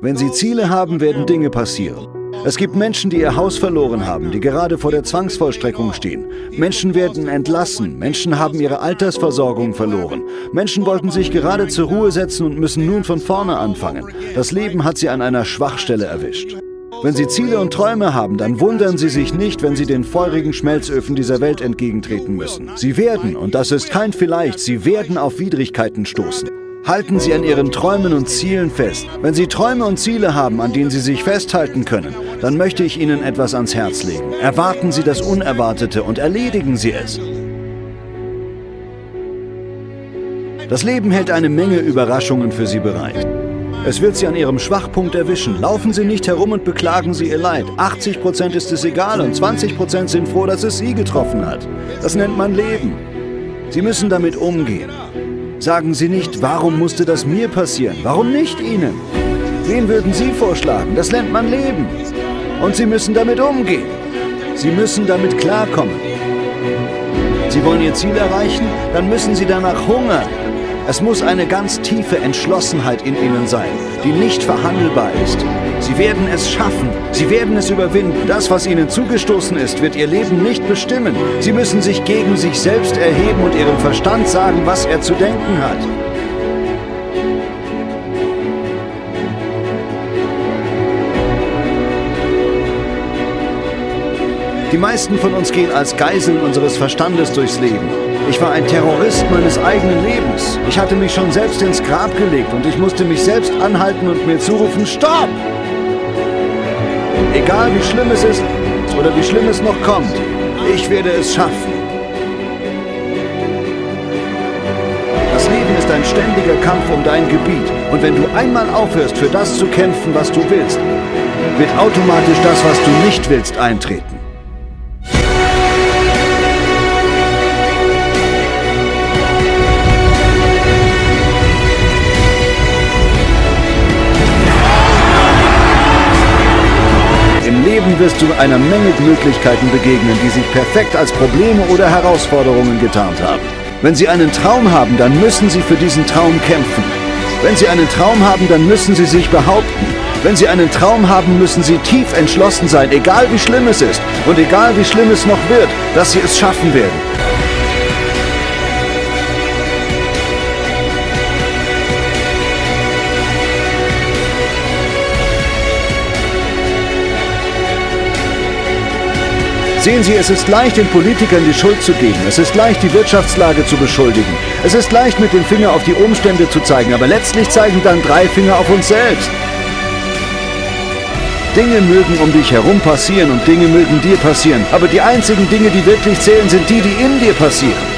Wenn Sie Ziele haben, werden Dinge passieren. Es gibt Menschen, die ihr Haus verloren haben, die gerade vor der Zwangsvollstreckung stehen. Menschen werden entlassen. Menschen haben ihre Altersversorgung verloren. Menschen wollten sich gerade zur Ruhe setzen und müssen nun von vorne anfangen. Das Leben hat sie an einer Schwachstelle erwischt. Wenn Sie Ziele und Träume haben, dann wundern Sie sich nicht, wenn Sie den feurigen Schmelzöfen dieser Welt entgegentreten müssen. Sie werden, und das ist kein Vielleicht, Sie werden auf Widrigkeiten stoßen. Halten Sie an Ihren Träumen und Zielen fest. Wenn Sie Träume und Ziele haben, an denen Sie sich festhalten können, dann möchte ich Ihnen etwas ans Herz legen. Erwarten Sie das Unerwartete und erledigen Sie es. Das Leben hält eine Menge Überraschungen für Sie bereit. Es wird Sie an Ihrem Schwachpunkt erwischen. Laufen Sie nicht herum und beklagen Sie Ihr Leid. 80% ist es egal und 20% sind froh, dass es Sie getroffen hat. Das nennt man Leben. Sie müssen damit umgehen. Sagen Sie nicht, warum musste das mir passieren? Warum nicht Ihnen? Wen würden Sie vorschlagen? Das nennt man Leben. Und Sie müssen damit umgehen. Sie müssen damit klarkommen. Sie wollen Ihr Ziel erreichen? Dann müssen Sie danach hungern. Es muss eine ganz tiefe Entschlossenheit in Ihnen sein, die nicht verhandelbar ist. Sie werden es schaffen. Sie werden es überwinden. Das, was Ihnen zugestoßen ist, wird Ihr Leben nicht bestimmen. Sie müssen sich gegen sich selbst erheben und Ihrem Verstand sagen, was er zu denken hat. Die meisten von uns gehen als Geiseln unseres Verstandes durchs Leben. Ich war ein Terrorist meines eigenen Lebens. Ich hatte mich schon selbst ins Grab gelegt und ich musste mich selbst anhalten und mir zurufen, Stopp! Egal wie schlimm es ist oder wie schlimm es noch kommt, ich werde es schaffen. Das Leben ist ein ständiger Kampf um dein Gebiet. Und wenn du einmal aufhörst, für das zu kämpfen, was du willst, wird automatisch das, was du nicht willst, eintreten. Wirst du einer Menge Möglichkeiten begegnen, die sich perfekt als Probleme oder Herausforderungen getarnt haben. Wenn Sie einen Traum haben, dann müssen Sie für diesen Traum kämpfen. Wenn Sie einen Traum haben, dann müssen Sie sich behaupten. Wenn Sie einen Traum haben, müssen Sie tief entschlossen sein, egal wie schlimm es ist und egal wie schlimm es noch wird, dass Sie es schaffen werden. Sehen Sie, es ist leicht, den Politikern die Schuld zu geben. Es ist leicht, die Wirtschaftslage zu beschuldigen. Es ist leicht, mit dem Finger auf die Umstände zu zeigen. Aber letztlich zeigen dann drei Finger auf uns selbst. Dinge mögen um dich herum passieren und Dinge mögen dir passieren. Aber die einzigen Dinge, die wirklich zählen, sind die, die in dir passieren.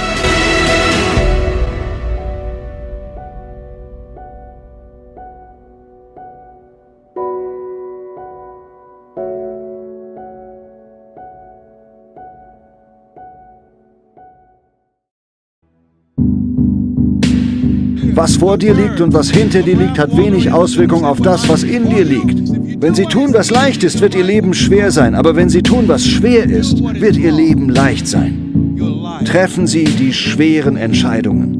Was vor dir liegt und was hinter dir liegt, hat wenig Auswirkung auf das, was in dir liegt. Wenn Sie tun, was leicht ist, wird Ihr Leben schwer sein. Aber wenn Sie tun, was schwer ist, wird Ihr Leben leicht sein. Treffen Sie die schweren Entscheidungen.